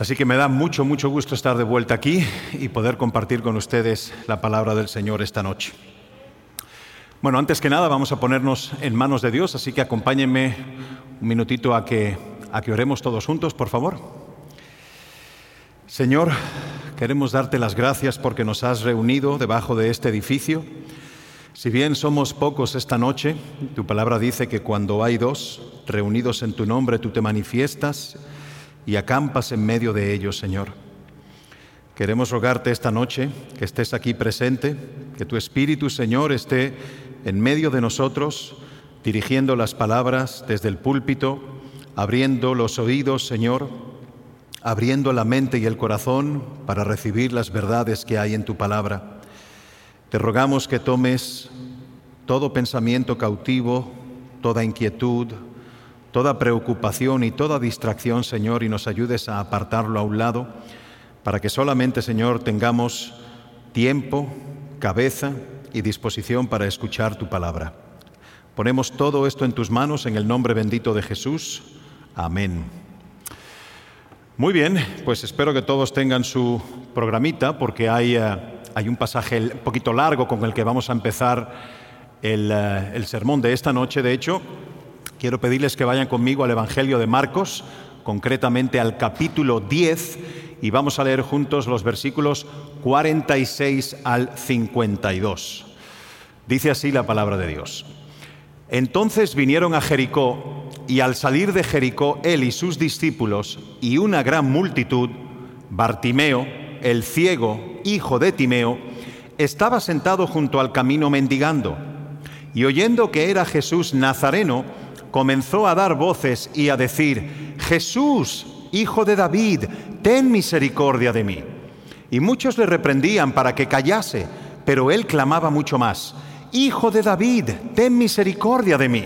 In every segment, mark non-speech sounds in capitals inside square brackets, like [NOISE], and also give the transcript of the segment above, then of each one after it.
Así que me da mucho, mucho gusto estar de vuelta aquí y poder compartir con ustedes la palabra del Señor esta noche. Bueno, antes que nada vamos a ponernos en manos de Dios, así que acompáñenme un minutito a que, a que oremos todos juntos, por favor. Señor, queremos darte las gracias porque nos has reunido debajo de este edificio. Si bien somos pocos esta noche, tu palabra dice que cuando hay dos reunidos en tu nombre, tú te manifiestas y acampas en medio de ellos, Señor. Queremos rogarte esta noche que estés aquí presente, que tu Espíritu, Señor, esté en medio de nosotros, dirigiendo las palabras desde el púlpito, abriendo los oídos, Señor, abriendo la mente y el corazón para recibir las verdades que hay en tu palabra. Te rogamos que tomes todo pensamiento cautivo, toda inquietud, toda preocupación y toda distracción, Señor, y nos ayudes a apartarlo a un lado, para que solamente, Señor, tengamos tiempo, cabeza y disposición para escuchar tu palabra. Ponemos todo esto en tus manos en el nombre bendito de Jesús. Amén. Muy bien, pues espero que todos tengan su programita porque hay, eh, hay un pasaje un poquito largo con el que vamos a empezar el, eh, el sermón de esta noche. De hecho, quiero pedirles que vayan conmigo al Evangelio de Marcos, concretamente al capítulo 10, y vamos a leer juntos los versículos 46 al 52. Dice así la palabra de Dios. Entonces vinieron a Jericó, y al salir de Jericó él y sus discípulos y una gran multitud, Bartimeo, el ciego, hijo de Timeo, estaba sentado junto al camino mendigando, y oyendo que era Jesús Nazareno, comenzó a dar voces y a decir, Jesús, hijo de David, ten misericordia de mí. Y muchos le reprendían para que callase, pero él clamaba mucho más, Hijo de David, ten misericordia de mí.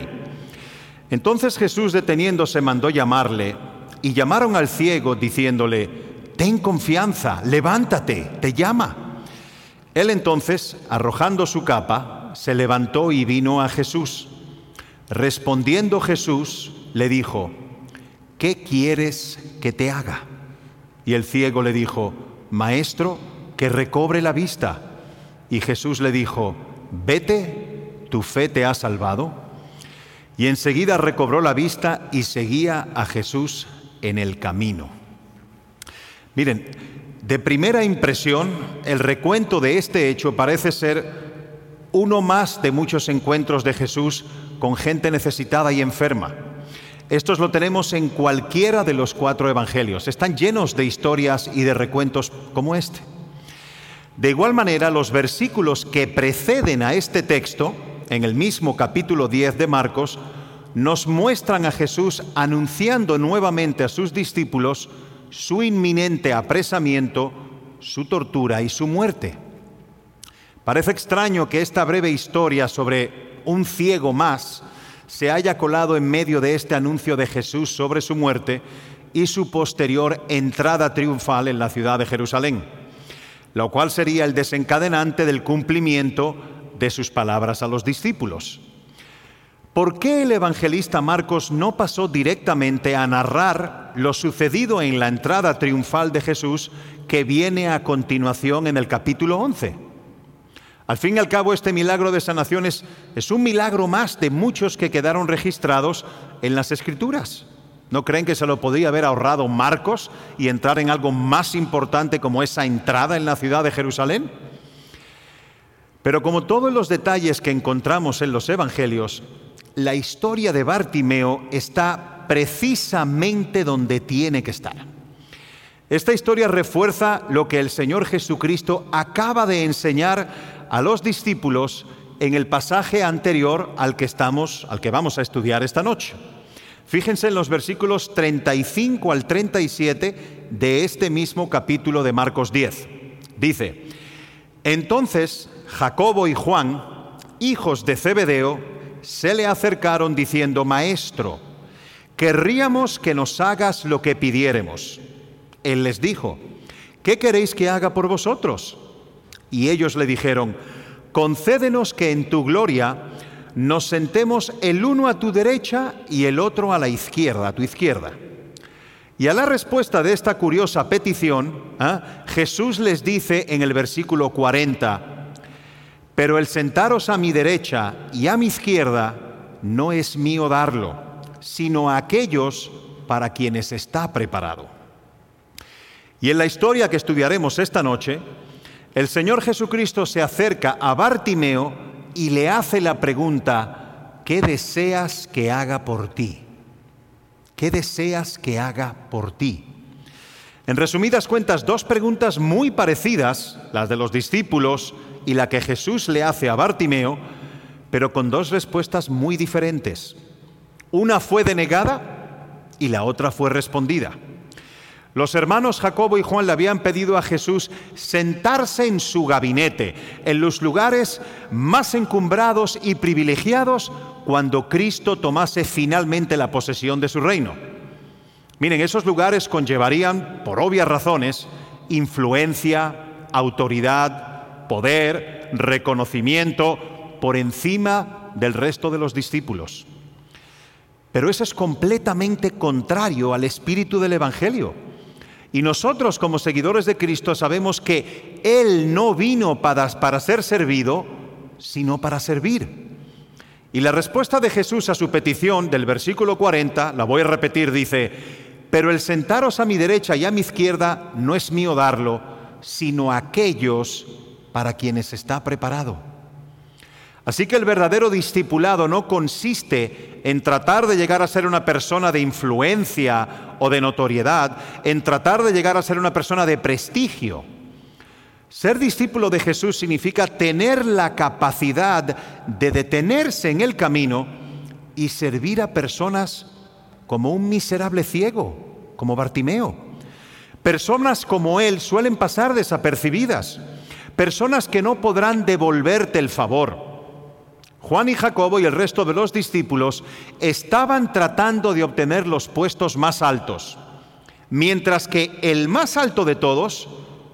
Entonces Jesús deteniéndose mandó llamarle, y llamaron al ciego diciéndole, Ten confianza, levántate, te llama. Él entonces, arrojando su capa, se levantó y vino a Jesús. Respondiendo Jesús, le dijo, ¿qué quieres que te haga? Y el ciego le dijo, Maestro, que recobre la vista. Y Jesús le dijo, Vete, tu fe te ha salvado. Y enseguida recobró la vista y seguía a Jesús en el camino. Miren, de primera impresión, el recuento de este hecho parece ser uno más de muchos encuentros de Jesús con gente necesitada y enferma. Estos lo tenemos en cualquiera de los cuatro evangelios. Están llenos de historias y de recuentos como este. De igual manera, los versículos que preceden a este texto, en el mismo capítulo 10 de Marcos, nos muestran a Jesús anunciando nuevamente a sus discípulos su inminente apresamiento, su tortura y su muerte. Parece extraño que esta breve historia sobre un ciego más se haya colado en medio de este anuncio de Jesús sobre su muerte y su posterior entrada triunfal en la ciudad de Jerusalén, lo cual sería el desencadenante del cumplimiento de sus palabras a los discípulos. ¿Por qué el evangelista Marcos no pasó directamente a narrar lo sucedido en la entrada triunfal de Jesús que viene a continuación en el capítulo 11? Al fin y al cabo, este milagro de sanación es, un milagro más de muchos que quedaron registrados en las Escrituras. ¿No creen que se lo podría haber ahorrado Marcos y entrar en algo más importante como esa entrada en la ciudad de Jerusalén? Pero como todos los detalles que encontramos en los Evangelios, la historia de Bartimeo está precisamente donde tiene que estar. Esta historia refuerza lo que el Señor Jesucristo acaba de enseñar a los discípulos en el pasaje anterior al que estamos, al que vamos a estudiar esta noche. Fíjense en los versículos 35 al 37 de este mismo capítulo de Marcos 10. Dice, entonces Jacobo y Juan, hijos de Zebedeo, se le acercaron diciendo, Maestro, querríamos que nos hagas lo que pidiéremos. Él les dijo, ¿qué queréis que haga por vosotros? Y ellos le dijeron, concédenos que en tu gloria nos sentemos el uno a tu derecha y el otro a la izquierda, a tu izquierda. Y a la respuesta de esta curiosa petición, ¿ah? Jesús les dice en el versículo 40, pero el sentaros a mi derecha y a mi izquierda no es mío darlo, sino a aquellos para quienes está preparado. Y en la historia que estudiaremos esta noche, el Señor Jesucristo se acerca a Bartimeo y le hace la pregunta, ¿qué deseas que haga por ti? ¿Qué deseas que haga por ti? En resumidas cuentas, dos preguntas muy parecidas, las de los discípulos y la que Jesús le hace a Bartimeo, pero con dos respuestas muy diferentes. Una fue denegada y la otra fue respondida. Los hermanos Jacobo y Juan le habían pedido a Jesús sentarse en su gabinete, en los lugares más encumbrados y privilegiados cuando Cristo tomase finalmente la posesión de su reino. Miren, esos lugares conllevarían, por obvias razones, influencia, autoridad, poder, reconocimiento por encima del resto de los discípulos. Pero eso es completamente contrario al espíritu del Evangelio. Y nosotros como seguidores de Cristo sabemos que Él no vino para, ser servido, sino para servir. Y la respuesta de Jesús a su petición del versículo 40, la voy a repetir, dice, pero el sentaros a mi derecha y a mi izquierda no es mío darlo, sino aquellos para quienes está preparado. Así que el verdadero discipulado no consiste en tratar de llegar a ser una persona de influencia o de notoriedad, en tratar de llegar a ser una persona de prestigio. Ser discípulo de Jesús significa tener la capacidad de detenerse en el camino y servir a personas como un miserable ciego, como Bartimeo. Personas como él suelen pasar desapercibidas, personas que no podrán devolverte el favor Juan y Jacobo y el resto de los discípulos estaban tratando de obtener los puestos más altos, mientras que el más alto de todos,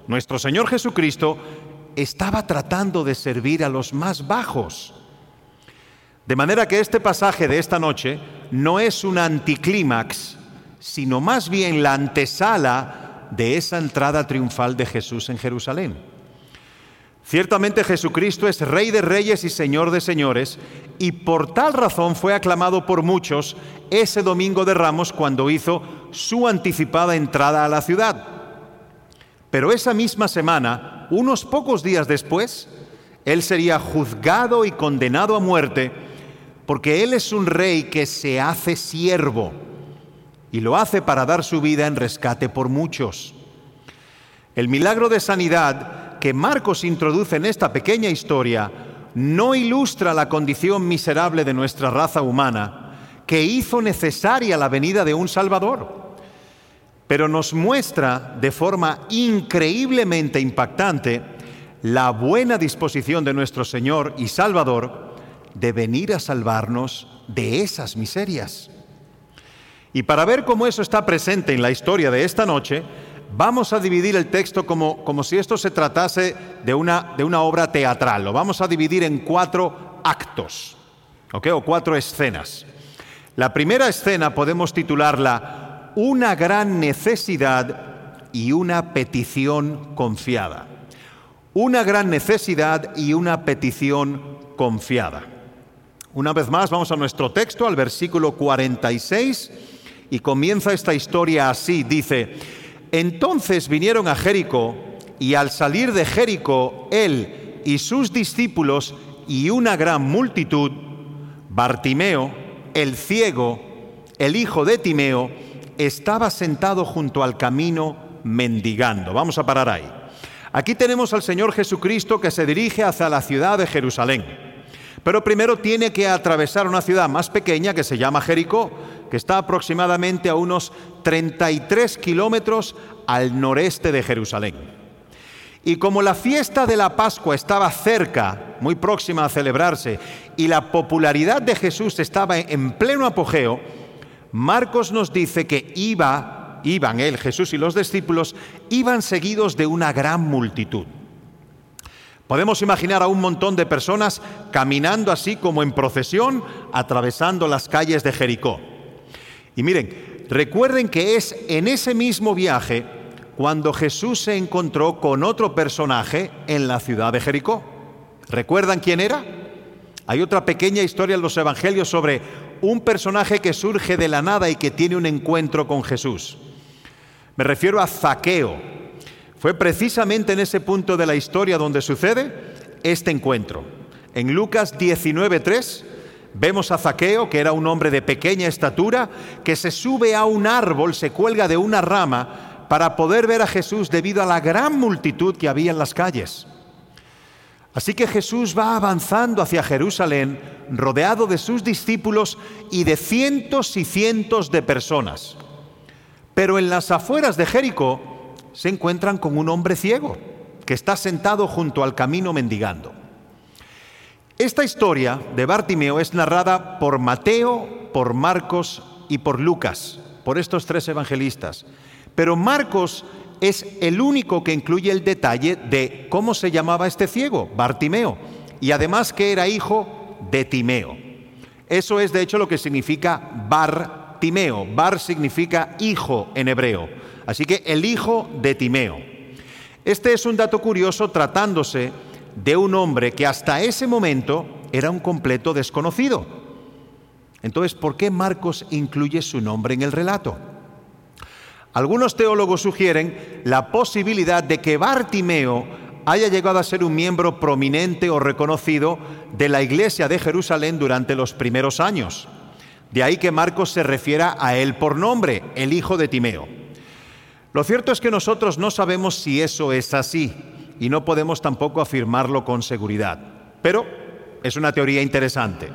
nuestro Señor Jesucristo, estaba tratando de servir a los más bajos. De manera que este pasaje de esta noche no es un anticlímax, sino más bien la antesala de esa entrada triunfal de Jesús en Jerusalén. Ciertamente Jesucristo es Rey de Reyes y Señor de Señores, y por tal razón fue aclamado por muchos ese domingo de Ramos cuando hizo su anticipada entrada a la ciudad. Pero esa misma semana, unos pocos días después, Él sería juzgado y condenado a muerte, porque Él es un rey que se hace siervo, y lo hace para dar su vida en rescate por muchos. El milagro de sanidad que Marcos introduce en esta pequeña historia no ilustra la condición miserable de nuestra raza humana, que hizo necesaria la venida de un Salvador, pero nos muestra de forma increíblemente impactante la buena disposición de nuestro Señor y Salvador de venir a salvarnos de esas miserias. Y para ver cómo eso está presente en la historia de esta noche, Vamos a dividir el texto como, como si esto se tratase de una, de una obra teatral. Lo vamos a dividir en cuatro actos, o cuatro escenas. La primera escena podemos titularla Una gran necesidad y una petición confiada. Una gran necesidad y una petición confiada. Una vez más, vamos a nuestro texto, al versículo 46, y comienza esta historia así. Dice, entonces vinieron a Jericó y al salir de Jericó, él y sus discípulos y una gran multitud, Bartimeo, el ciego, el hijo de Timeo, estaba sentado junto al camino mendigando. Vamos a parar ahí. Aquí tenemos al Señor Jesucristo que se dirige hacia la ciudad de Jerusalén. Pero primero tiene que atravesar una ciudad más pequeña que se llama Jericó, que está aproximadamente a unos 33 kilómetros al noreste de Jerusalén. Y como la fiesta de la Pascua estaba cerca, muy próxima a celebrarse, y la popularidad de Jesús estaba en pleno apogeo, Marcos nos dice que iba, iban él, Jesús y los discípulos, iban seguidos de una gran multitud. Podemos imaginar a un montón de personas caminando así como en procesión, atravesando las calles de Jericó. Y miren, recuerden que es en ese mismo viaje cuando Jesús se encontró con otro personaje en la ciudad de Jericó. ¿Recuerdan quién era? Hay otra pequeña historia en los evangelios sobre un personaje que surge de la nada y que tiene un encuentro con Jesús. Me refiero a Zaqueo. Fue precisamente en ese punto de la historia donde sucede este encuentro. En Lucas 19:3 vemos a Zaqueo, que era un hombre de pequeña estatura, que se sube a un árbol, se cuelga de una rama para poder ver a Jesús debido a la gran multitud que había en las calles. Así que Jesús va avanzando hacia Jerusalén, rodeado de sus discípulos y de cientos y cientos de personas. Pero en las afueras de Jericó se encuentran con un hombre ciego que está sentado junto al camino mendigando. Esta historia de Bartimeo es narrada por Mateo, por Marcos y por Lucas, por estos tres evangelistas. Pero Marcos es el único que incluye el detalle de cómo se llamaba este ciego, Bartimeo, y además que era hijo de Timeo. Eso es de hecho lo que significa Bartimeo. Bar significa hijo en hebreo. Así que el hijo de Timeo. Este es un dato curioso tratándose de un hombre que hasta ese momento era un completo desconocido. Entonces, ¿por qué Marcos incluye su nombre en el relato? Algunos teólogos sugieren la posibilidad de que Bartimeo haya llegado a ser un miembro prominente o reconocido de la iglesia de Jerusalén durante los primeros años. De ahí que Marcos se refiera a él por nombre, el hijo de Timeo. Lo cierto es que nosotros no sabemos si eso es así y no podemos tampoco afirmarlo con seguridad, pero es una teoría interesante.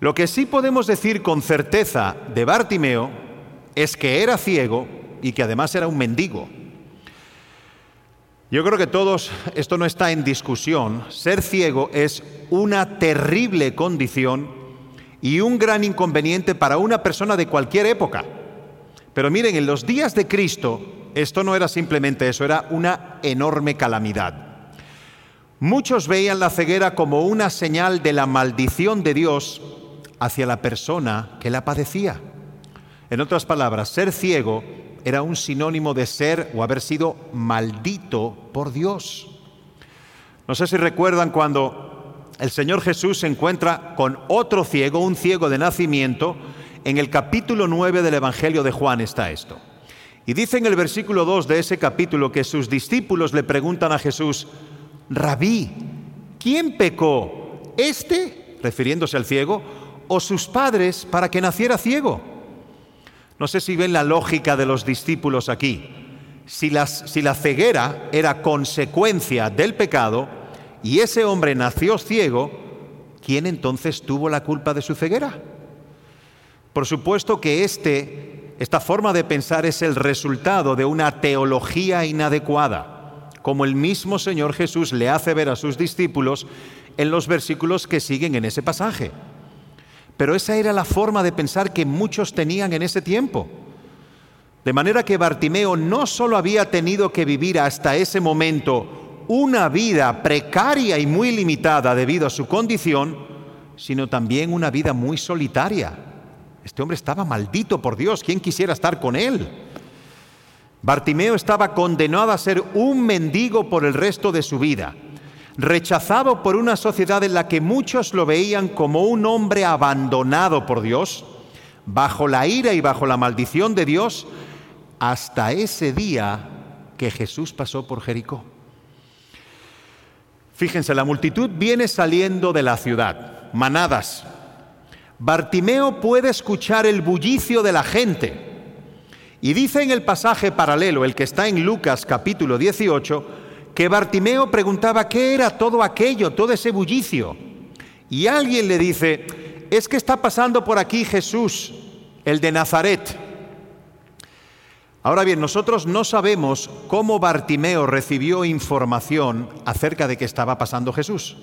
Lo que sí podemos decir con certeza de Bartimeo es que era ciego y que además era un mendigo. Yo creo que todos, esto no está en discusión, ser ciego es una terrible condición y un gran inconveniente para una persona de cualquier época. Pero miren, en los días de Cristo esto no era simplemente eso, era una enorme calamidad. Muchos veían la ceguera como una señal de la maldición de Dios hacia la persona que la padecía. En otras palabras, ser ciego era un sinónimo de ser o haber sido maldito por Dios. No sé si recuerdan cuando el Señor Jesús se encuentra con otro ciego, un ciego de nacimiento, en el capítulo 9 del Evangelio de Juan está esto. Y dice en el versículo 2 de ese capítulo que sus discípulos le preguntan a Jesús, Rabí, ¿quién pecó? ¿Este, refiriéndose al ciego, o sus padres para que naciera ciego? No sé si ven la lógica de los discípulos aquí. Si, si la ceguera era consecuencia del pecado y ese hombre nació ciego, ¿quién entonces tuvo la culpa de su ceguera? Por supuesto que este, esta forma de pensar es el resultado de una teología inadecuada, como el mismo Señor Jesús le hace ver a sus discípulos en los versículos que siguen en ese pasaje. Pero esa era la forma de pensar que muchos tenían en ese tiempo. De manera que Bartimeo no solo había tenido que vivir hasta ese momento una vida precaria y muy limitada debido a su condición, sino también una vida muy solitaria. Este hombre estaba maldito por Dios, ¿quién quisiera estar con él? Bartimeo estaba condenado a ser un mendigo por el resto de su vida rechazado por una sociedad en la que muchos lo veían como un hombre abandonado por Dios, bajo la ira y bajo la maldición de Dios, hasta ese día que Jesús pasó por Jericó. Fíjense, la multitud viene saliendo de la ciudad, manadas. Bartimeo puede escuchar el bullicio de la gente. Y dice en el pasaje paralelo, el que está en Lucas capítulo 18, que Bartimeo preguntaba qué era todo aquello, todo ese bullicio. Y alguien le dice, es que está pasando por aquí Jesús, el de Nazaret. Ahora bien, nosotros no sabemos cómo Bartimeo recibió información acerca de que estaba pasando Jesús.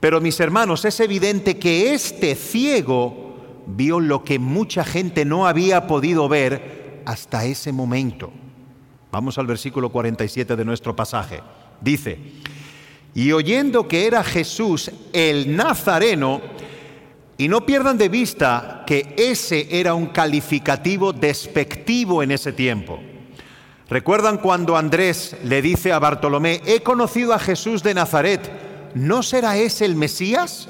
Pero mis hermanos, es evidente que este ciego vio lo que mucha gente no había podido ver hasta ese momento. Vamos al versículo 47 de nuestro pasaje. Dice, y oyendo que era Jesús el Nazareno, Y no pierdan de vista que ese era un calificativo despectivo en ese tiempo. ¿Recuerdan cuando Andrés le dice a Bartolomé, he conocido a Jesús de Nazaret, ¿no será ese el Mesías?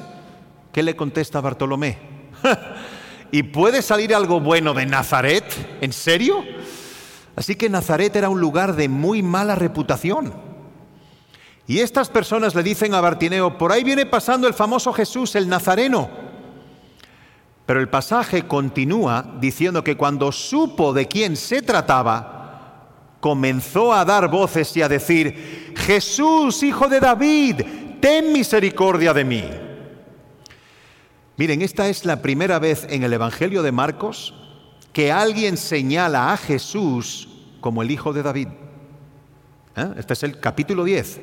¿Qué le contesta Bartolomé? [LAUGHS] ¿Y puede salir algo bueno de Nazaret? ¿En serio? Así que Nazaret era un lugar de muy mala reputación. Y estas personas le dicen a Bartineo, por ahí viene pasando el famoso Jesús, el Nazareno. Pero el pasaje continúa diciendo que cuando supo de quién se trataba, comenzó a dar voces y a decir, Jesús, hijo de David, ten misericordia de mí. Miren, esta es la primera vez en el Evangelio de Marcos que alguien señala a Jesús como el hijo de David. ¿Eh? Este es el capítulo 10.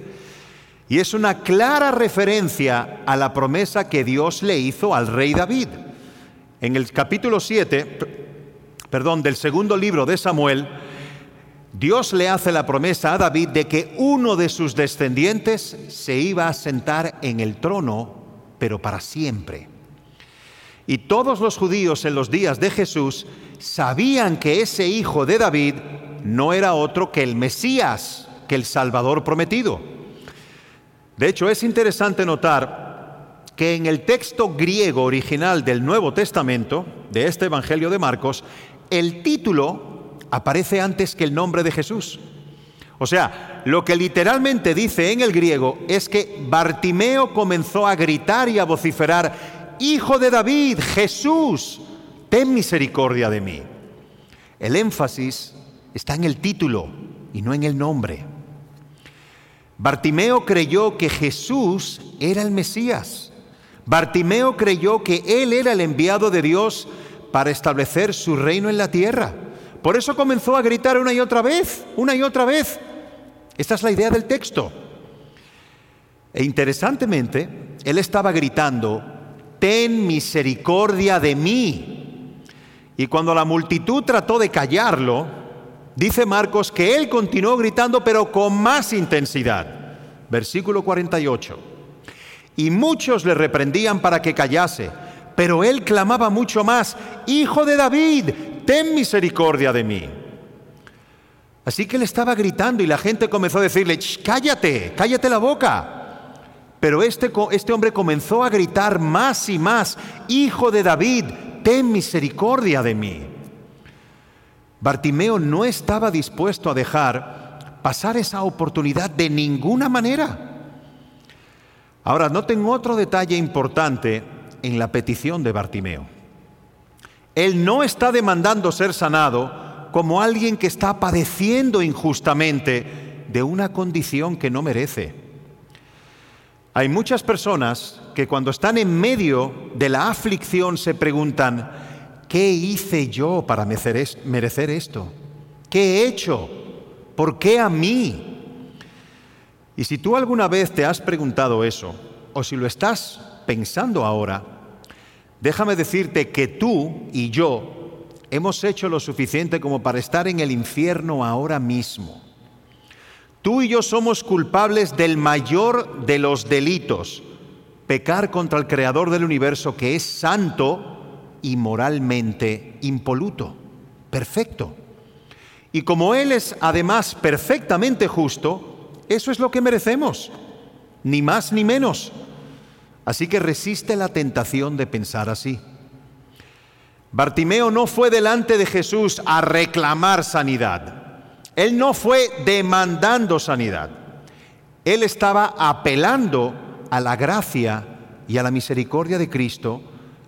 Y es una clara referencia a la promesa que Dios le hizo al rey David. En el capítulo 7, perdón, del segundo libro de Samuel, Dios le hace la promesa a David de que uno de sus descendientes se iba a sentar en el trono, pero para siempre. Y todos los judíos en los días de Jesús sabían que ese hijo de David no era otro que el Mesías, que el Salvador prometido. De hecho, es interesante notar que en el texto griego original del Nuevo Testamento, de este Evangelio de Marcos, el título aparece antes que el nombre de Jesús. O sea, lo que literalmente dice en el griego es que Bartimeo comenzó a gritar y a vociferar, Hijo de David, Jesús, ten misericordia de mí. El énfasis está en el título y no en el nombre. Bartimeo creyó que Jesús era el Mesías. Bartimeo creyó que él era el enviado de Dios para establecer su reino en la tierra. Por eso comenzó a gritar una y otra vez, una y otra vez. Esta es la idea del texto. E interesantemente, él estaba gritando, ten misericordia de mí. Y cuando la multitud trató de callarlo, dice Marcos que él continuó gritando, pero con más intensidad. Versículo 48 y muchos le reprendían para que callase. Pero él clamaba mucho más, Hijo de David, ten misericordia de mí. Así que él estaba gritando y la gente comenzó a decirle, cállate, cállate la boca. Pero este, este hombre comenzó a gritar más y más, Hijo de David, ten misericordia de mí. Bartimeo no estaba dispuesto a dejar pasar esa oportunidad de ninguna manera. Ahora, noten otro detalle importante en la petición de Bartimeo. Él no está demandando ser sanado como alguien que está padeciendo injustamente de una condición que no merece. Hay muchas personas que cuando están en medio de la aflicción se preguntan, ¿qué hice yo para merecer esto? ¿Qué he hecho? ¿Por qué a mí? Y si tú alguna vez te has preguntado eso, o si lo estás pensando ahora, déjame decirte que tú y yo hemos hecho lo suficiente como para estar en el infierno ahora mismo. Tú y yo somos culpables del mayor de los delitos, pecar contra el Creador del universo que es santo y moralmente impoluto, perfecto. Y como Él es además perfectamente justo, eso es lo que merecemos, ni más ni menos. Así que resiste la tentación de pensar así. Bartimeo no fue delante de Jesús a reclamar sanidad. Él no fue demandando sanidad. Él estaba apelando a la gracia y a la misericordia de Cristo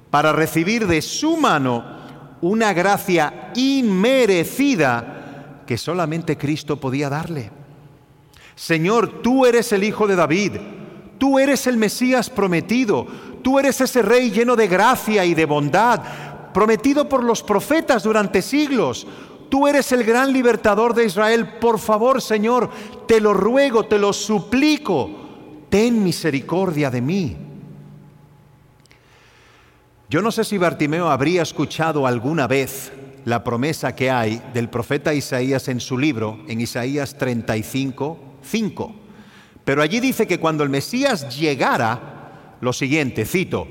para recibir de su mano una gracia inmerecida que solamente Cristo podía darle. Señor, tú eres el Hijo de David, tú eres el Mesías prometido, tú eres ese Rey lleno de gracia y de bondad, prometido por los profetas durante siglos. Tú eres el gran libertador de Israel. Por favor, Señor, te lo ruego, te lo suplico, ten misericordia de mí. Yo no sé si Bartimeo habría escuchado alguna vez la promesa que hay del profeta Isaías en su libro, en Isaías 35, 5. Pero allí dice que cuando el Mesías llegara, lo siguiente, cito,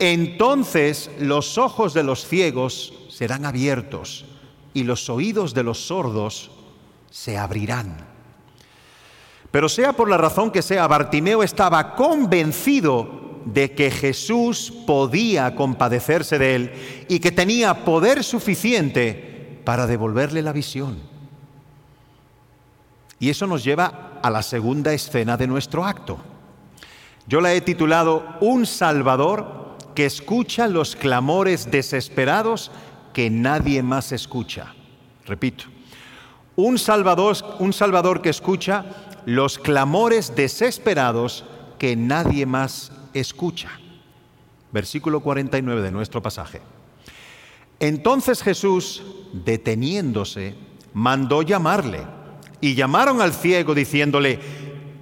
entonces los ojos de los ciegos serán abiertos y los oídos de los sordos se abrirán. Pero sea por la razón que sea, Bartimeo estaba convencido de que Jesús podía compadecerse de él y que tenía poder suficiente para devolverle la visión. Y eso nos lleva a la segunda escena de nuestro acto. Yo la he titulado Un Salvador que escucha los clamores desesperados que nadie más escucha. Repito, un Salvador, un Salvador que escucha los clamores desesperados que nadie más escucha. Versículo 49 de nuestro pasaje. Entonces Jesús, deteniéndose, mandó llamarle y llamaron al ciego diciéndole,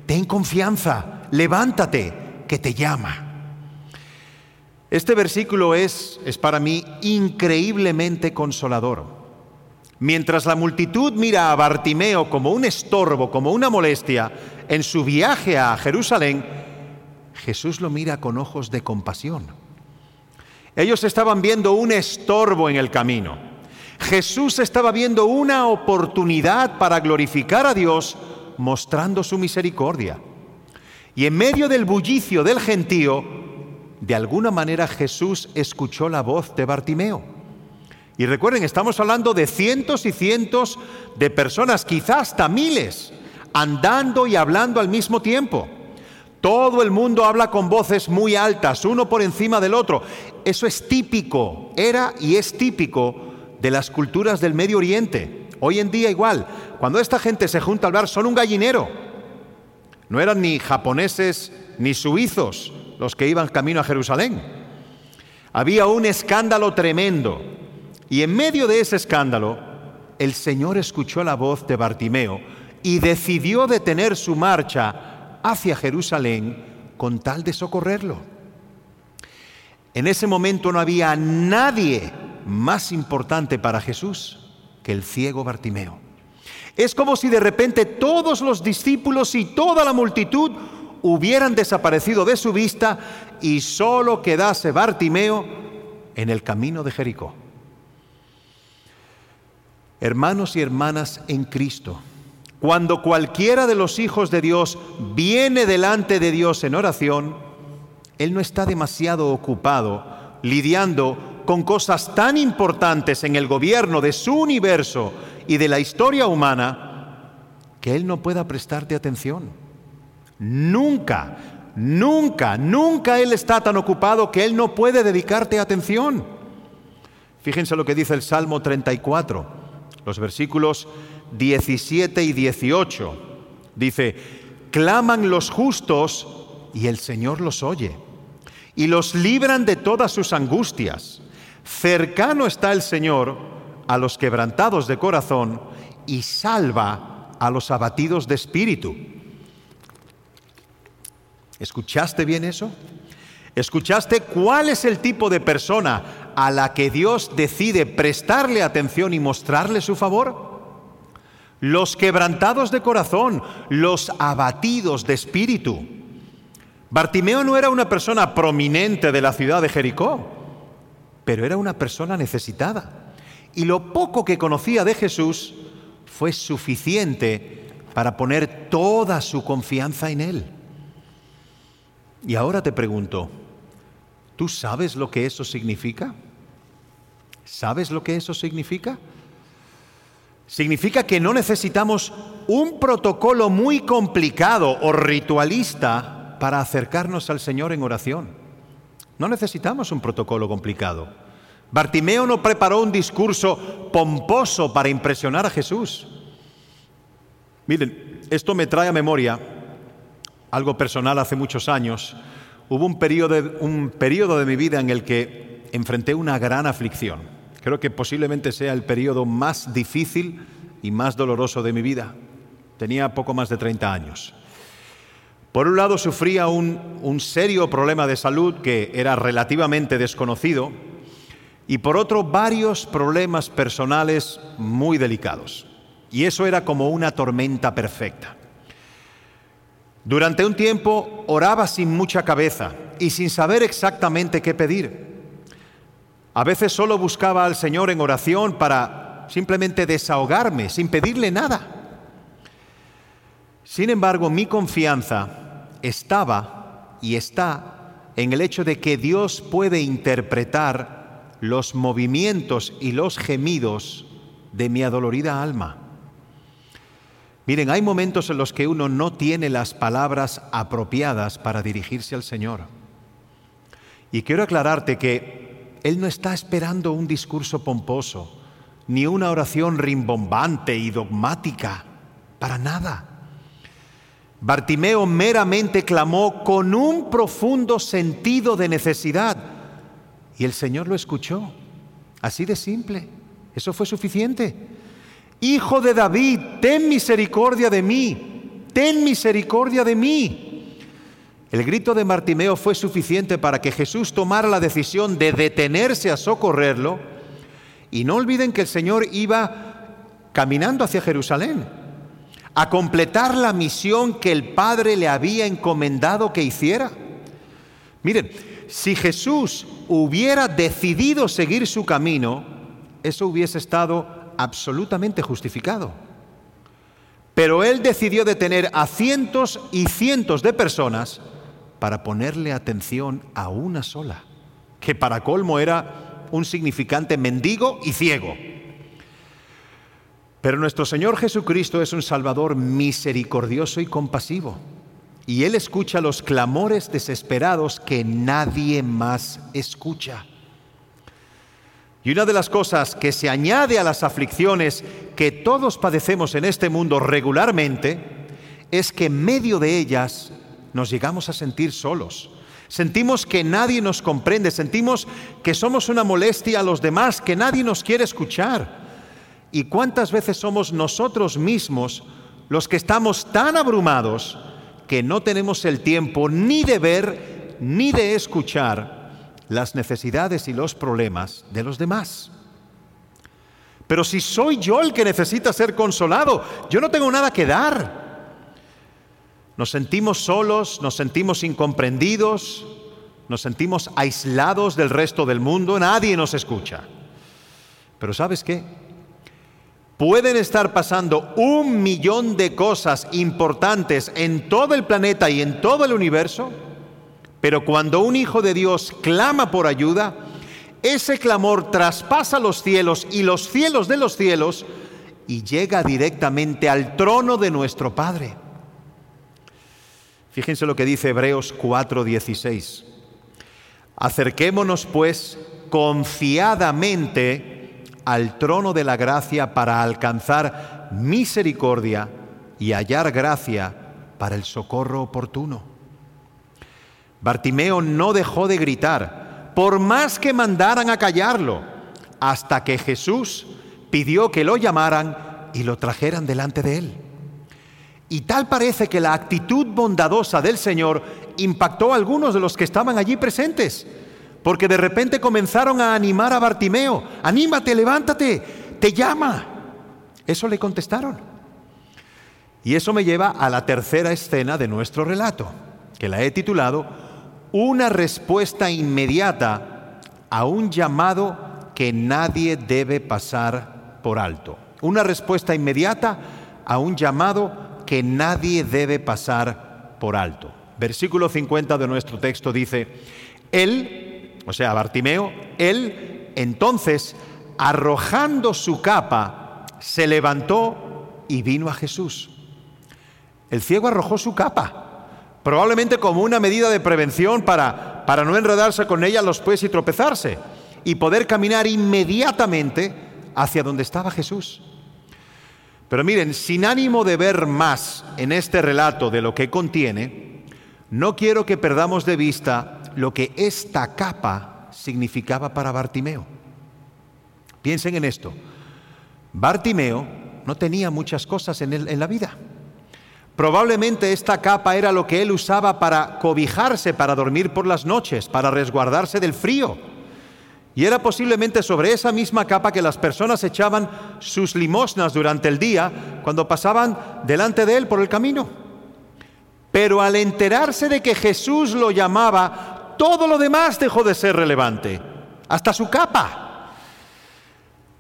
ten confianza, levántate, que te llama. Este versículo es, es para mí increíblemente consolador. Mientras la multitud mira a Bartimeo como un estorbo, como una molestia, en su viaje a Jerusalén, Jesús lo mira con ojos de compasión. Ellos estaban viendo un estorbo en el camino. Jesús estaba viendo una oportunidad para glorificar a Dios mostrando su misericordia. Y en medio del bullicio del gentío, de alguna manera Jesús escuchó la voz de Bartimeo. Y recuerden, estamos hablando de cientos y cientos de personas, quizás hasta miles, andando y hablando al mismo tiempo. Todo el mundo habla con voces muy altas, uno por encima del otro. Eso es típico, era y es típico de las culturas del Medio Oriente. Hoy en día igual, cuando esta gente se junta a hablar son un gallinero. No eran ni japoneses ni suizos los que iban camino a Jerusalén. Había un escándalo tremendo. Y en medio de ese escándalo, el Señor escuchó la voz de Bartimeo y decidió detener su marcha hacia Jerusalén con tal de socorrerlo. En ese momento no había nadie más importante para Jesús que el ciego Bartimeo. Es como si de repente todos los discípulos y toda la multitud hubieran desaparecido de su vista y solo quedase Bartimeo en el camino de Jericó. Hermanos y hermanas en Cristo, cuando cualquiera de los hijos de Dios viene delante de Dios en oración, Él no está demasiado ocupado lidiando con cosas tan importantes en el gobierno de su universo y de la historia humana que Él no pueda prestarte atención. Nunca, nunca, nunca Él está tan ocupado que Él no puede dedicarte atención. Fíjense lo que dice el Salmo 34, los versículos 17 y 18. Dice, claman los justos y el Señor los oye y los libran de todas sus angustias. Cercano está el Señor a los quebrantados de corazón y salva a los abatidos de espíritu. ¿Escuchaste bien eso? ¿Escuchaste cuál es el tipo de persona a la que Dios decide prestarle atención y mostrarle su favor? Los quebrantados de corazón, los abatidos de espíritu. Bartimeo no era una persona prominente de la ciudad de Jericó, pero era una persona necesitada y lo poco que conocía de Jesús fue suficiente para poner toda su confianza en Él. Y ahora te pregunto, ¿tú sabes lo que eso significa? ¿Sabes lo que eso significa? Significa que no necesitamos un protocolo muy complicado o ritualista para acercarnos al Señor en oración. No necesitamos un protocolo complicado. Bartimeo no preparó un discurso pomposo para impresionar a Jesús. Miren, esto me trae a memoria algo personal hace muchos años. Hubo un periodo, de mi vida en el que enfrenté una gran aflicción. Creo que posiblemente sea el periodo más difícil y más doloroso de mi vida. Tenía poco más de 30 años. Por un lado sufría un, un serio problema de salud que era relativamente desconocido, y por otro varios problemas personales muy delicados. Y eso era como una tormenta perfecta. Durante un tiempo oraba sin mucha cabeza y sin saber exactamente qué pedir. A veces solo buscaba al Señor en oración para simplemente desahogarme, sin pedirle nada. Sin embargo, mi confianza estaba y está en el hecho de que Dios puede interpretar los movimientos y los gemidos de mi adolorida alma. Miren, hay momentos en los que uno no tiene las palabras apropiadas para dirigirse al Señor. Y quiero aclararte que Él no está esperando un discurso pomposo, ni una oración rimbombante y dogmática, para nada. Bartimeo meramente clamó con un profundo sentido de necesidad y el Señor lo escuchó. Así de simple. Eso fue suficiente. Hijo de David, ten misericordia de mí, ten misericordia de mí. El grito de Bartimeo fue suficiente para que Jesús tomara la decisión de detenerse a socorrerlo. Y no olviden que el Señor iba caminando hacia Jerusalén a completar la misión que el Padre le había encomendado que hiciera. Miren, si Jesús hubiera decidido seguir su camino, eso hubiese estado absolutamente justificado. Pero Él decidió detener a cientos y cientos de personas para ponerle atención a una sola, que para colmo era un significante mendigo y ciego. Pero nuestro Señor Jesucristo es un Salvador misericordioso y compasivo. Y Él escucha los clamores desesperados que nadie más escucha. Y una de las cosas que se añade a las aflicciones que todos padecemos en este mundo regularmente es que en medio de ellas nos llegamos a sentir solos. Sentimos que nadie nos comprende, sentimos que somos una molestia a los demás, que nadie nos quiere escuchar. ¿Y cuántas veces somos nosotros mismos los que estamos tan abrumados que no tenemos el tiempo ni de ver ni de escuchar las necesidades y los problemas de los demás? Pero si soy yo el que necesita ser consolado, yo no tengo nada que dar. Nos sentimos solos, nos sentimos incomprendidos, nos sentimos aislados del resto del mundo, nadie nos escucha. Pero ¿sabes qué? Pueden estar pasando un millón de cosas importantes en todo el planeta y en todo el universo, pero cuando un hijo de Dios clama por ayuda, ese clamor traspasa los cielos y los cielos de los cielos y llega directamente al trono de nuestro Padre. Fíjense lo que dice Hebreos 4:16. Acerquémonos pues confiadamente al trono de la gracia para alcanzar misericordia y hallar gracia para el socorro oportuno. Bartimeo no dejó de gritar, por más que mandaran a callarlo, hasta que Jesús pidió que lo llamaran y lo trajeran delante de él. Y tal parece que la actitud bondadosa del Señor impactó a algunos de los que estaban allí presentes porque de repente comenzaron a animar a Bartimeo, anímate, levántate, te llama. Eso le contestaron. Y eso me lleva a la tercera escena de nuestro relato, que la he titulado Una respuesta inmediata a un llamado que nadie debe pasar por alto. Una respuesta inmediata a un llamado que nadie debe pasar por alto. Versículo 50 de nuestro texto dice, Él o sea, Bartimeo, él entonces, arrojando su capa, se levantó y vino a Jesús. El ciego arrojó su capa, probablemente como una medida de prevención para, para no enredarse con ella los pies y tropezarse, y poder caminar inmediatamente hacia donde estaba Jesús. Pero miren, sin ánimo de ver más en este relato de lo que contiene, no quiero que perdamos de vista lo que esta capa significaba para Bartimeo. Piensen en esto. Bartimeo no tenía muchas cosas en, en la vida. Probablemente esta capa era lo que él usaba para cobijarse, para dormir por las noches, para resguardarse del frío. Y era posiblemente sobre esa misma capa que las personas echaban sus limosnas durante el día cuando pasaban delante de él por el camino. Pero al enterarse de que Jesús lo llamaba, todo lo demás dejó de ser relevante, hasta su capa.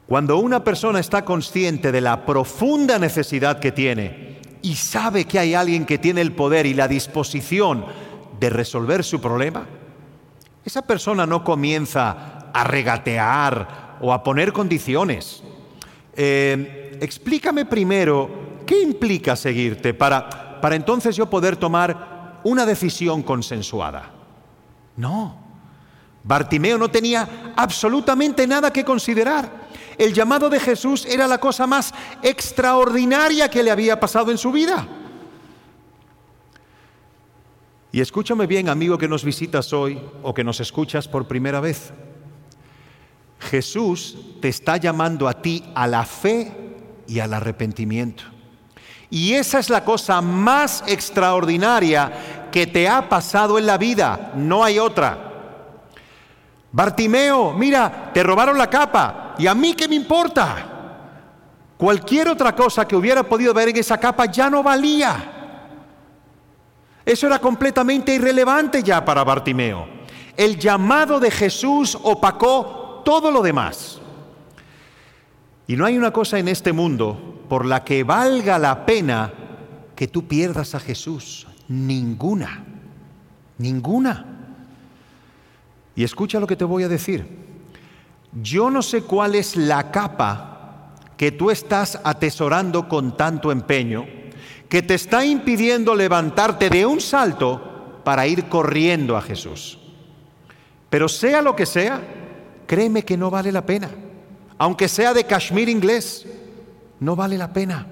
Cuando una persona está consciente de la profunda necesidad que tiene y sabe que hay alguien que tiene el poder y la disposición de resolver su problema, esa persona no comienza a regatear o a poner condiciones. Eh, explícame primero qué implica seguirte para, para entonces yo poder tomar una decisión consensuada. No, Bartimeo no tenía absolutamente nada que considerar. El llamado de Jesús era la cosa más extraordinaria que le había pasado en su vida. Y escúchame bien, amigo que nos visitas hoy o que nos escuchas por primera vez. Jesús te está llamando a ti a la fe y al arrepentimiento. Y esa es la cosa más extraordinaria que te ha pasado en la vida, no hay otra. Bartimeo, mira, te robaron la capa, ¿y a mí qué me importa? Cualquier otra cosa que hubiera podido ver en esa capa ya no valía. Eso era completamente irrelevante ya para Bartimeo. El llamado de Jesús opacó todo lo demás. Y no hay una cosa en este mundo por la que valga la pena que tú pierdas a Jesús. Ninguna. Ninguna. Y escucha lo que te voy a decir. Yo no sé cuál es la capa que tú estás atesorando con tanto empeño que te está impidiendo levantarte de un salto para ir corriendo a Jesús. Pero sea lo que sea, créeme que no vale la pena. Aunque sea de Kashmir inglés, no vale la pena.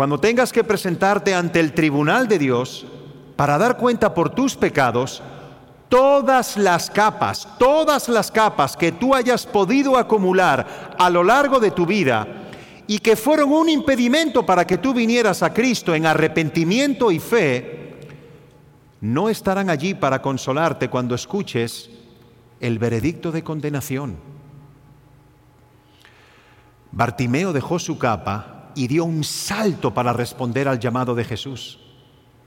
Cuando tengas que presentarte ante el tribunal de Dios para dar cuenta por tus pecados, todas las capas, todas las capas que tú hayas podido acumular a lo largo de tu vida, y que fueron un impedimento para que tú vinieras a Cristo en arrepentimiento y fe, no estarán allí para consolarte cuando escuches el veredicto de condenación. Bartimeo dejó su capa y dio un salto para responder al llamado de Jesús.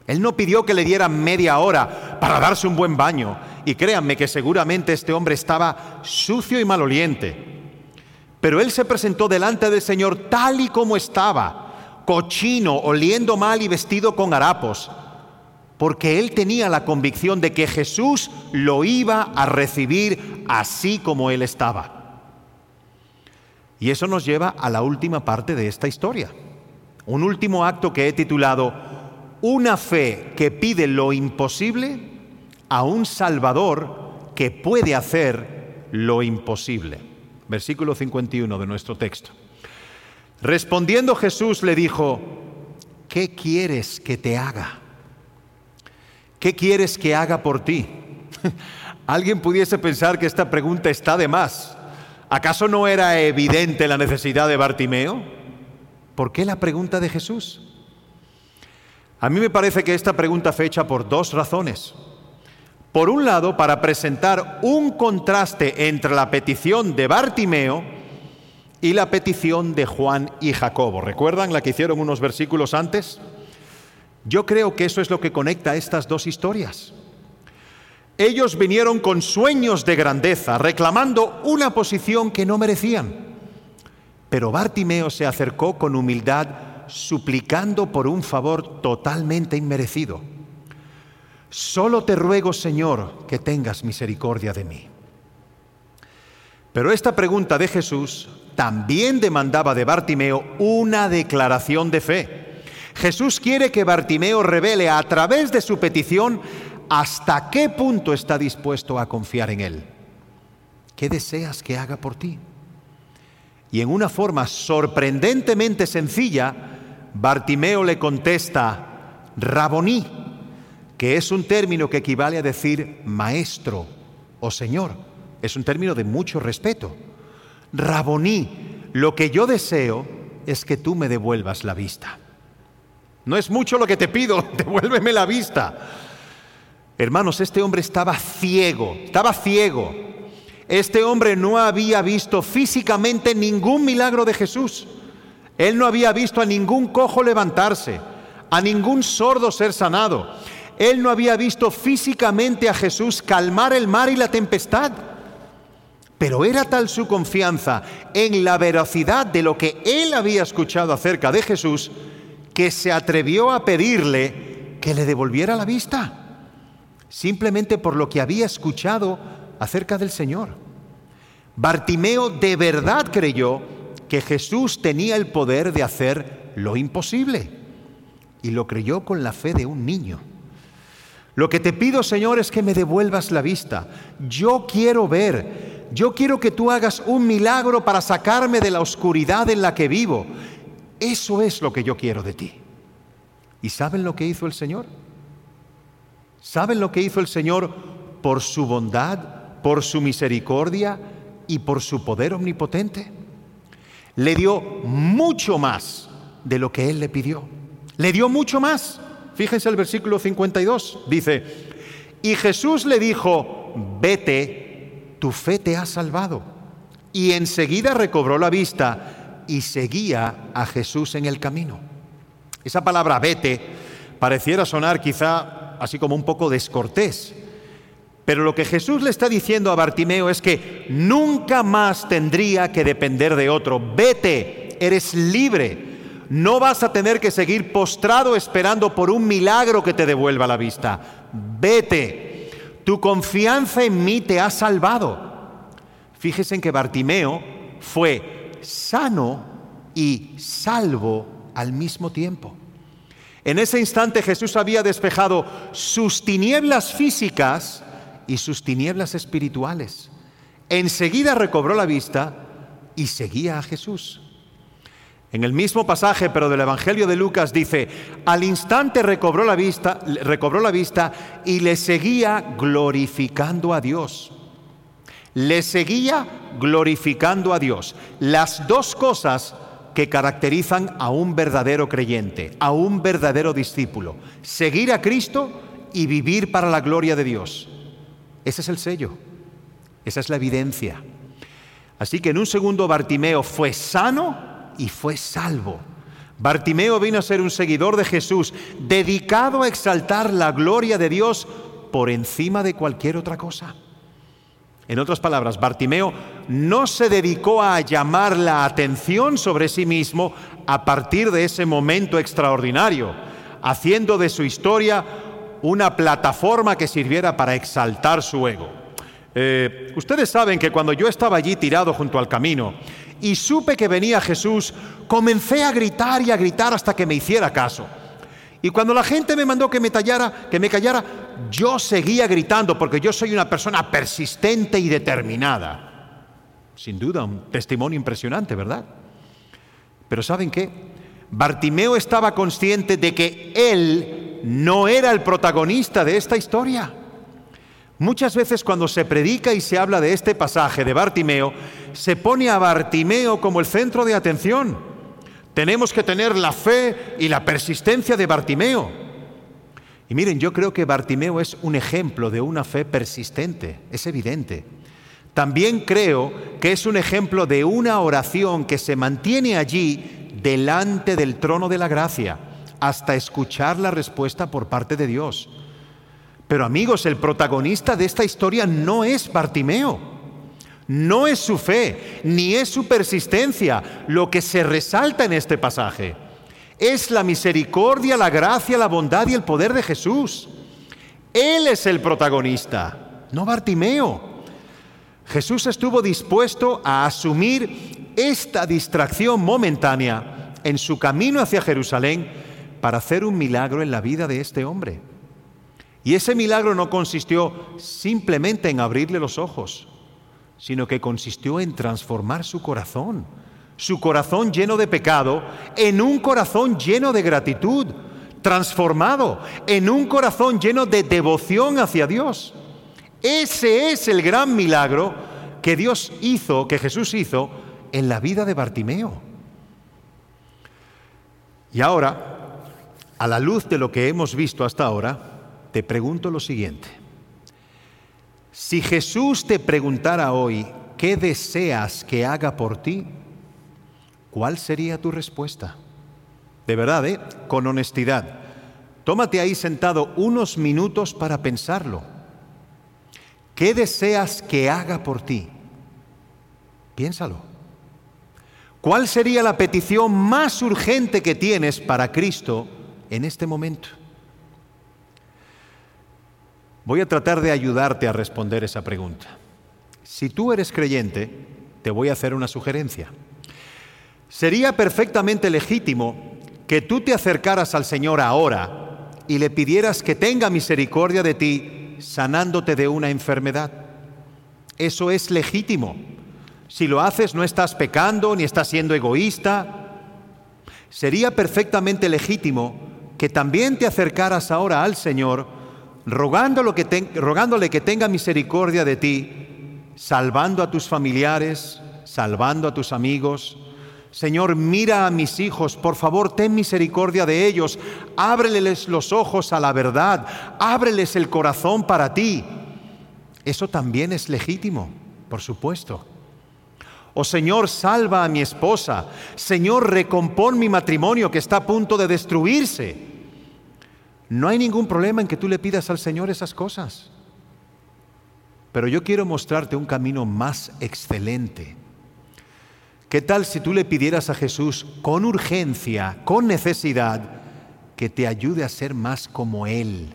Él no pidió que le dieran media hora para darse un buen baño. Y créanme que seguramente este hombre estaba sucio y maloliente. Pero él se presentó delante del Señor tal y como estaba, cochino, oliendo mal y vestido con harapos, porque él tenía la convicción de que Jesús lo iba a recibir así como él estaba. Y eso nos lleva a la última parte de esta historia, un último acto que he titulado Una fe que pide lo imposible a un Salvador que puede hacer lo imposible versículo 51 de nuestro texto. Respondiendo Jesús le dijo, ¿qué quieres que te haga? ¿Qué quieres que haga por ti? [LAUGHS] Alguien pudiese pensar que esta pregunta está de más. ¿Acaso no era evidente la necesidad de Bartimeo? ¿Por qué la pregunta de Jesús? A mí me parece que esta pregunta fecha por dos razones. Por un lado, para presentar un contraste entre la petición de Bartimeo y la petición de Juan y Jacobo. ¿Recuerdan la que hicieron unos versículos antes? Yo creo que eso es lo que conecta estas dos historias. Ellos vinieron con sueños de grandeza, reclamando una posición que no merecían. Pero Bartimeo se acercó con humildad, suplicando por un favor totalmente inmerecido. Solo te ruego, Señor, que tengas misericordia de mí. Pero esta pregunta de Jesús también demandaba de Bartimeo una declaración de fe. Jesús quiere que Bartimeo revele a través de su petición hasta qué punto está dispuesto a confiar en Él. ¿Qué deseas que haga por ti? Y en una forma sorprendentemente sencilla, Bartimeo le contesta, Raboní, que es un término que equivale a decir maestro o señor. Es un término de mucho respeto. Raboní, lo que yo deseo es que tú me devuelvas la vista. No es mucho lo que te pido, [LAUGHS] devuélveme la vista. Hermanos, este hombre estaba ciego, estaba ciego. Este hombre no había visto físicamente ningún milagro de Jesús. Él no había visto a ningún cojo levantarse, a ningún sordo ser sanado. Él no había visto físicamente a Jesús calmar el mar y la tempestad. Pero era tal su confianza en la veracidad de lo que él había escuchado acerca de Jesús que se atrevió a pedirle que le devolviera la vista, simplemente por lo que había escuchado acerca del Señor. Bartimeo de verdad creyó que Jesús tenía el poder de hacer lo imposible y lo creyó con la fe de un niño. Lo que te pido, Señor, es que me devuelvas la vista. Yo quiero ver, yo quiero que tú hagas un milagro para sacarme de la oscuridad en la que vivo. Eso es lo que yo quiero de ti. ¿Y saben lo que hizo el Señor? ¿Saben lo que hizo el Señor por su bondad, por su misericordia y por su poder omnipotente? Le dio mucho más de lo que Él le pidió. Le dio mucho más. Fíjense el versículo 52. Dice, y Jesús le dijo, vete, tu fe te ha salvado. Y enseguida recobró la vista y seguía a Jesús en el camino. Esa palabra vete pareciera sonar quizá así como un poco descortés. Pero lo que Jesús le está diciendo a Bartimeo es que nunca más tendría que depender de otro. Vete, eres libre. No vas a tener que seguir postrado esperando por un milagro que te devuelva la vista. Vete. Tu confianza en mí te ha salvado. Fíjese en que Bartimeo fue sano y salvo al mismo tiempo. En ese instante Jesús había despejado sus tinieblas físicas y sus tinieblas espirituales. Enseguida recobró la vista y seguía a Jesús. En el mismo pasaje, pero del Evangelio de Lucas, dice, al instante recobró la vista, recobró la vista y le seguía glorificando a Dios. Le seguía glorificando a Dios. Las dos cosas que caracterizan a un verdadero creyente, a un verdadero discípulo. Seguir a Cristo y vivir para la gloria de Dios. Ese es el sello, esa es la evidencia. Así que en un segundo Bartimeo fue sano y fue salvo. Bartimeo vino a ser un seguidor de Jesús, dedicado a exaltar la gloria de Dios por encima de cualquier otra cosa. En otras palabras, Bartimeo no se dedicó a llamar la atención sobre sí mismo a partir de ese momento extraordinario, haciendo de su historia una plataforma que sirviera para exaltar su ego. Eh, ustedes saben que cuando yo estaba allí tirado junto al camino y supe que venía Jesús, comencé a gritar y a gritar hasta que me hiciera caso. Y cuando la gente me mandó que me tallara, que me callara, yo seguía gritando porque yo soy una persona persistente y determinada. Sin duda, un testimonio impresionante, ¿verdad? Pero ¿saben qué? Bartimeo estaba consciente de que él no era el protagonista de esta historia. Muchas veces cuando se predica y se habla de este pasaje de Bartimeo, se pone a Bartimeo como el centro de atención. Tenemos que tener la fe y la persistencia de Bartimeo. Y miren, yo creo que Bartimeo es un ejemplo de una fe persistente, es evidente. También creo que es un ejemplo de una oración que se mantiene allí delante del trono de la gracia hasta escuchar la respuesta por parte de Dios. Pero amigos, el protagonista de esta historia no es Bartimeo, no es su fe, ni es su persistencia lo que se resalta en este pasaje. Es la misericordia, la gracia, la bondad y el poder de Jesús. Él es el protagonista, no Bartimeo. Jesús estuvo dispuesto a asumir esta distracción momentánea en su camino hacia Jerusalén para hacer un milagro en la vida de este hombre. Y ese milagro no consistió simplemente en abrirle los ojos, sino que consistió en transformar su corazón, su corazón lleno de pecado, en un corazón lleno de gratitud, transformado en un corazón lleno de devoción hacia Dios. Ese es el gran milagro que Dios hizo, que Jesús hizo en la vida de Bartimeo. Y ahora, a la luz de lo que hemos visto hasta ahora, te pregunto lo siguiente. Si Jesús te preguntara hoy, ¿qué deseas que haga por ti? ¿Cuál sería tu respuesta? De verdad, ¿eh? con honestidad. tómate ahí sentado unos minutos para pensarlo. ¿Qué deseas que haga por ti? Piénsalo. ¿Cuál sería la petición más urgente que tienes para Cristo en este momento? Voy a tratar de ayudarte a responder esa pregunta. Si tú eres creyente, te voy a hacer una sugerencia. Sería perfectamente legítimo que tú te acercaras al Señor ahora y le pidieras que tenga misericordia de ti sanándote de una enfermedad. Eso es legítimo. Si lo haces no estás pecando ni estás siendo egoísta. Sería perfectamente legítimo que también te acercaras ahora al Señor rogándole que, que tenga misericordia de ti, salvando a tus familiares, salvando a tus amigos. Señor, mira a mis hijos, por favor, ten misericordia de ellos, ábreles los ojos a la verdad, ábreles el corazón para ti. Eso también es legítimo, por supuesto. Oh Señor, salva a mi esposa. Señor, recompón mi matrimonio que está a punto de destruirse. No hay ningún problema en que tú le pidas al Señor esas cosas. Pero yo quiero mostrarte un camino más excelente. ¿Qué tal si tú le pidieras a Jesús con urgencia, con necesidad, que te ayude a ser más como Él?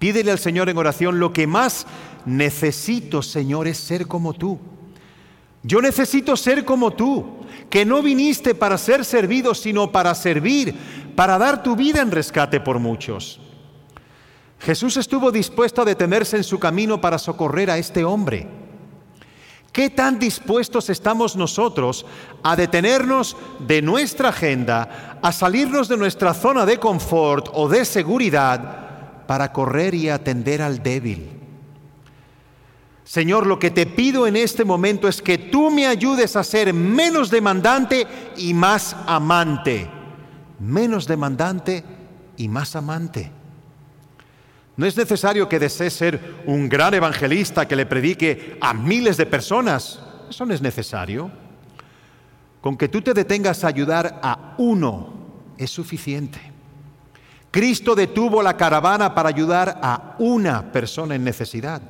Pídele al Señor en oración, lo que más necesito, Señor, es ser como tú. Yo necesito ser como tú, que no viniste para ser servido, sino para servir, para dar tu vida en rescate por muchos. Jesús estuvo dispuesto a detenerse en su camino para socorrer a este hombre. ¿Qué tan dispuestos estamos nosotros a detenernos de nuestra agenda, a salirnos de nuestra zona de confort o de seguridad para correr y atender al débil? Señor, lo que te pido en este momento es que tú me ayudes a ser menos demandante y más amante menos demandante y más amante. No es necesario que desees ser un gran evangelista que le predique a miles de personas. Eso no es necesario. Con que tú te detengas a ayudar a uno es suficiente. Cristo detuvo la caravana para ayudar a una persona en necesidad.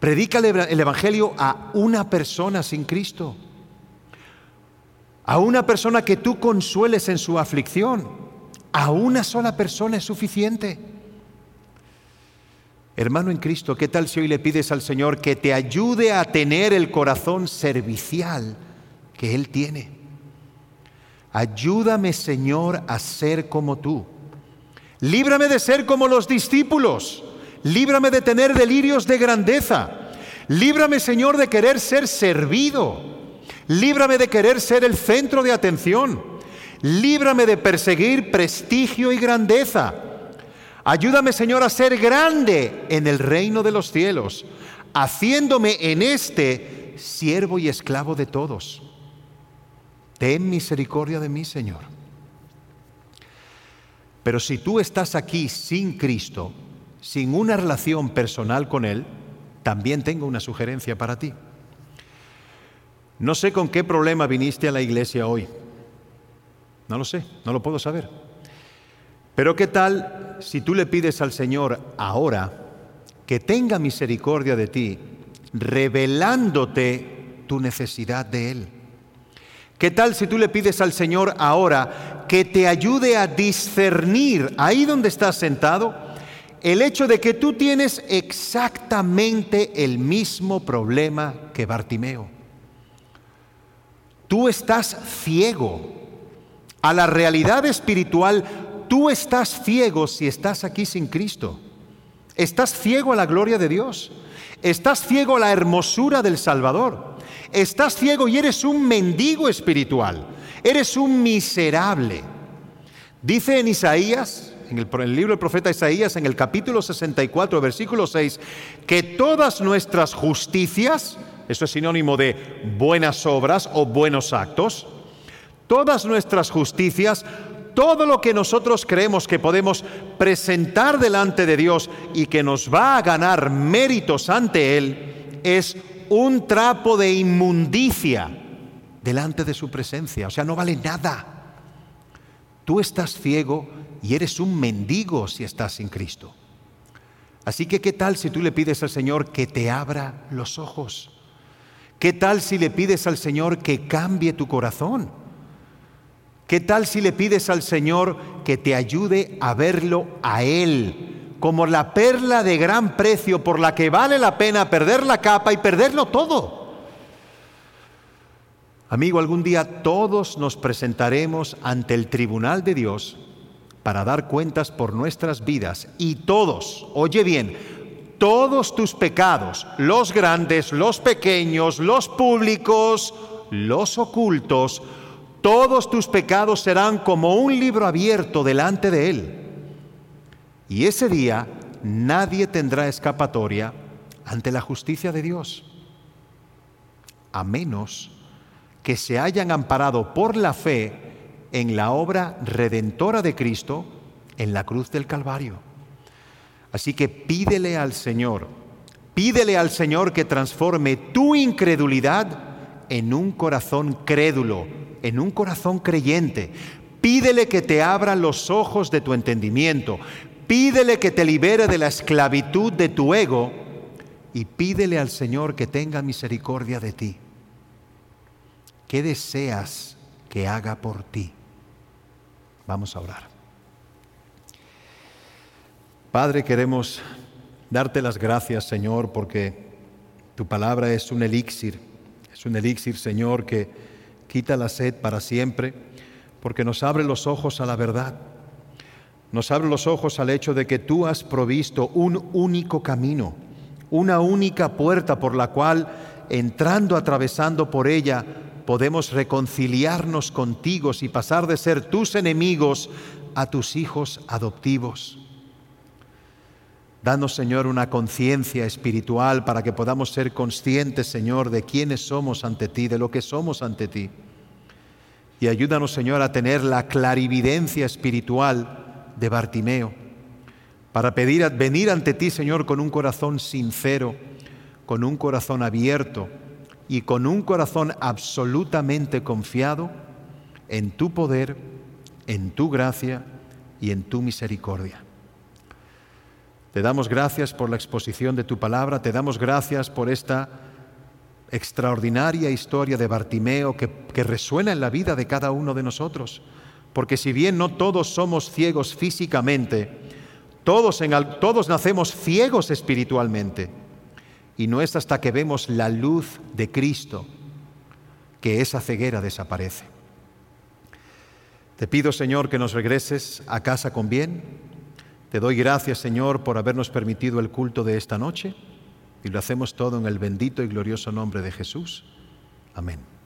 Predica el Evangelio a una persona sin Cristo a una persona que tú consueles en su aflicción. A una sola persona es suficiente. Hermano en Cristo, ¿qué tal si hoy le pides al Señor que te ayude a tener el corazón servicial que Él tiene? Ayúdame, Señor, a ser como tú. Líbrame de ser como los discípulos. Líbrame de tener delirios de grandeza. Líbrame, Señor, de querer ser servido. Líbrame de querer ser el centro de atención. Líbrame de perseguir prestigio y grandeza. Ayúdame, Señor, a ser grande en el reino de los cielos, haciéndome en este siervo y esclavo de todos. Ten misericordia de mí, Señor. Pero si tú estás aquí sin Cristo, sin una relación personal con Él, también tengo una sugerencia para ti. No sé con qué problema viniste a la iglesia hoy. No lo sé, no lo puedo saber. Pero ¿qué tal si tú le pides al Señor ahora que tenga misericordia de ti, revelándote tu necesidad de Él? ¿Qué tal si tú le pides al Señor ahora que te ayude a discernir ahí donde estás sentado el hecho de que tú tienes exactamente el mismo problema que Bartimeo? Tú estás ciego a la realidad espiritual. Tú estás ciego si estás aquí sin Cristo. Estás ciego a la gloria de Dios. Estás ciego a la hermosura del Salvador. Estás ciego y eres un mendigo espiritual. Eres un miserable. Dice en Isaías, en el, el, libro del profeta Isaías, en el capítulo 64, versículo 6, que todas nuestras justicias eso es sinónimo de buenas obras o buenos actos. Todas nuestras justicias, todo lo que nosotros creemos que podemos presentar delante de Dios y que nos va a ganar méritos ante Él, es un trapo de inmundicia delante de su presencia. O sea, no vale nada. Tú estás ciego y eres un mendigo si estás sin Cristo. Así que, ¿qué tal si tú le pides al Señor que te abra los ojos? ¿Qué tal si le pides al Señor que cambie tu corazón? ¿Qué tal si le pides al Señor que te ayude a verlo a Él como la perla de gran precio por la que vale la pena perder la capa y perderlo todo? Amigo, algún día todos nos presentaremos ante el tribunal de Dios para dar cuentas por nuestras vidas y todos, oye bien, todos tus pecados, los grandes, los pequeños, los públicos, los ocultos, todos tus pecados serán como un libro abierto delante de Él. Y ese día nadie tendrá escapatoria ante la justicia de Dios, a menos que se hayan amparado por la fe en la obra redentora de Cristo en la cruz del Calvario. Así que pídele al Señor, pídele al Señor que transforme tu incredulidad en un corazón crédulo, en un corazón creyente. Pídele que te abra los ojos de tu entendimiento. Pídele que te libere de la esclavitud de tu ego y pídele al Señor que tenga misericordia de ti. ¿Qué deseas que haga por ti? Vamos a orar. Padre, queremos darte las gracias, Señor, porque tu palabra es un elixir, es un elixir, Señor, que quita la sed para siempre, porque nos abre los ojos a la verdad, nos abre los ojos al hecho de que tú has provisto un único camino, una única puerta por la cual, entrando, atravesando por ella, podemos reconciliarnos contigo y pasar de ser tus enemigos a tus hijos adoptivos. Danos, Señor, una conciencia espiritual para que podamos ser conscientes, Señor, de quiénes somos ante ti, de lo que somos ante ti. Y ayúdanos, Señor, a tener la clarividencia espiritual de Bartimeo, para pedir venir ante ti, Señor, con un corazón sincero, con un corazón abierto, y con un corazón absolutamente confiado en tu poder, en tu gracia y en tu misericordia. Te damos gracias por la exposición de tu palabra, te damos gracias por esta extraordinaria historia de Bartimeo que, resuena en la vida de cada uno de nosotros. Porque si bien no todos somos ciegos físicamente, todos, en, todos nacemos ciegos espiritualmente y no es hasta que vemos la luz de Cristo que esa ceguera desaparece. Te pido, Señor, que nos regreses a casa con bien. Te doy gracias, Señor, por habernos permitido el culto de esta noche y lo hacemos todo en el bendito y glorioso nombre de Jesús. Amén.